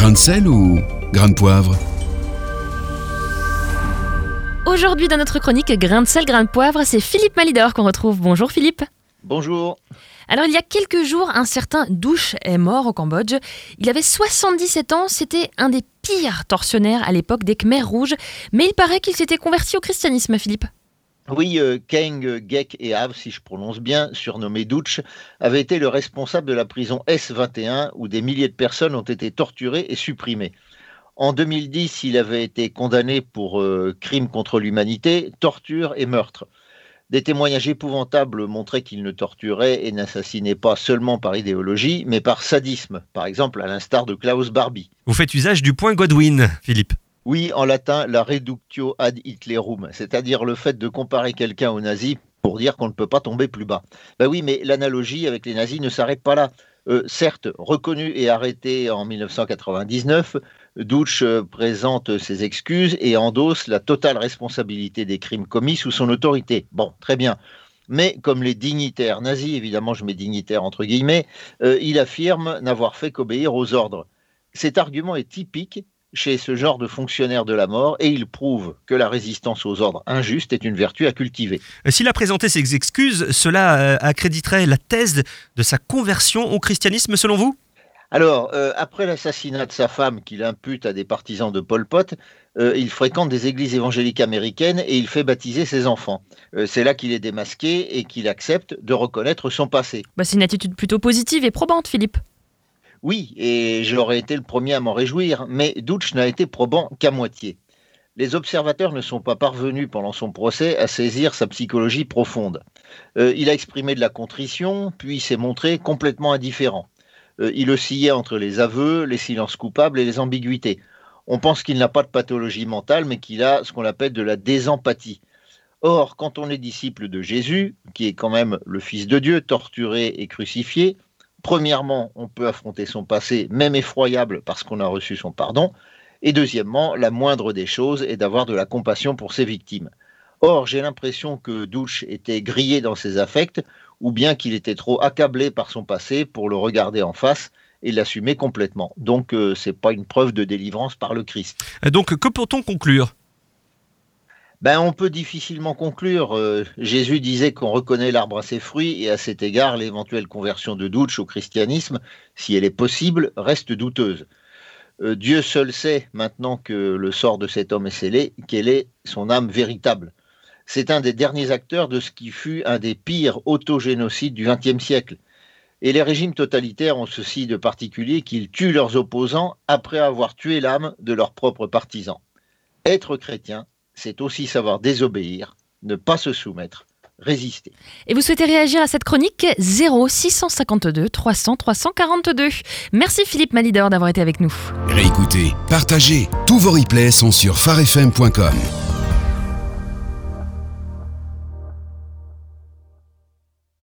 Grain de sel ou grain de poivre Aujourd'hui, dans notre chronique Grain de sel, grain de poivre, c'est Philippe Malidor qu'on retrouve. Bonjour Philippe. Bonjour. Alors, il y a quelques jours, un certain Douche est mort au Cambodge. Il avait 77 ans, c'était un des pires tortionnaires à l'époque des Khmers rouges, mais il paraît qu'il s'était converti au christianisme, Philippe. Oui, euh, Keng, Gek et Av, si je prononce bien, surnommé Douch, avait été le responsable de la prison S21 où des milliers de personnes ont été torturées et supprimées. En 2010, il avait été condamné pour euh, crimes contre l'humanité, torture et meurtre. Des témoignages épouvantables montraient qu'il ne torturait et n'assassinait pas seulement par idéologie, mais par sadisme, par exemple à l'instar de Klaus Barbie. Vous faites usage du point Godwin, Philippe. Oui, en latin, la reductio ad Hitlerum, c'est-à-dire le fait de comparer quelqu'un aux nazis pour dire qu'on ne peut pas tomber plus bas. Ben oui, mais l'analogie avec les nazis ne s'arrête pas là. Euh, certes, reconnu et arrêté en 1999, Douche euh, présente ses excuses et endosse la totale responsabilité des crimes commis sous son autorité. Bon, très bien. Mais comme les dignitaires nazis, évidemment je mets dignitaires entre guillemets, euh, il affirme n'avoir fait qu'obéir aux ordres. Cet argument est typique chez ce genre de fonctionnaire de la mort et il prouve que la résistance aux ordres injustes est une vertu à cultiver. Euh, s'il a présenté ses excuses, cela euh, accréditerait la thèse de sa conversion au christianisme selon vous? Alors, euh, après l'assassinat de sa femme qu'il impute à des partisans de Pol Pot, il fréquente des églises évangéliques américaines et il fait baptiser ses enfants. c'est là qu'il est démasqué et qu'il accepte de reconnaître son passé. Bah, c'est une attitude plutôt positive et probante, Philippe. Oui, et j'aurais été le premier à m'en réjouir, mais Douch n'a été probant qu'à moitié. Les observateurs ne sont pas parvenus pendant son procès à saisir sa psychologie profonde. Euh, il a exprimé de la contrition, puis s'est montré complètement indifférent. Euh, il oscillait entre les aveux, les silences coupables et les ambiguïtés. On pense qu'il n'a pas de pathologie mentale, mais qu'il a ce qu'on appelle de la désempathie. Or, quand on est disciple de Jésus, qui est quand même le Fils de Dieu, torturé et crucifié, Premièrement, on peut affronter son passé, même effroyable, parce qu'on a reçu son pardon. Et deuxièmement, la moindre des choses est d'avoir de la compassion pour ses victimes. Or, j'ai l'impression que Douche était grillé dans ses affects, ou bien qu'il était trop accablé par son passé pour le regarder en face et l'assumer complètement. Donc, euh, ce n'est pas une preuve de délivrance par le Christ. Donc, que peut-on conclure? Ben, on peut difficilement conclure. Euh, Jésus disait qu'on reconnaît l'arbre à ses fruits, et à cet égard, l'éventuelle conversion de Douche au christianisme, si elle est possible, reste douteuse. Euh, Dieu seul sait, maintenant que le sort de cet homme est scellé, quelle est son âme véritable. C'est un des derniers acteurs de ce qui fut un des pires autogénocides du XXe siècle. Et les régimes totalitaires ont ceci de particulier qu'ils tuent leurs opposants après avoir tué l'âme de leurs propres partisans. Être chrétien, c'est aussi savoir désobéir, ne pas se soumettre, résister. Et vous souhaitez réagir à cette chronique 0 652 300 342. Merci Philippe Malidor d'avoir été avec nous. Réécoutez, partagez, tous vos replays sont sur farfm.com.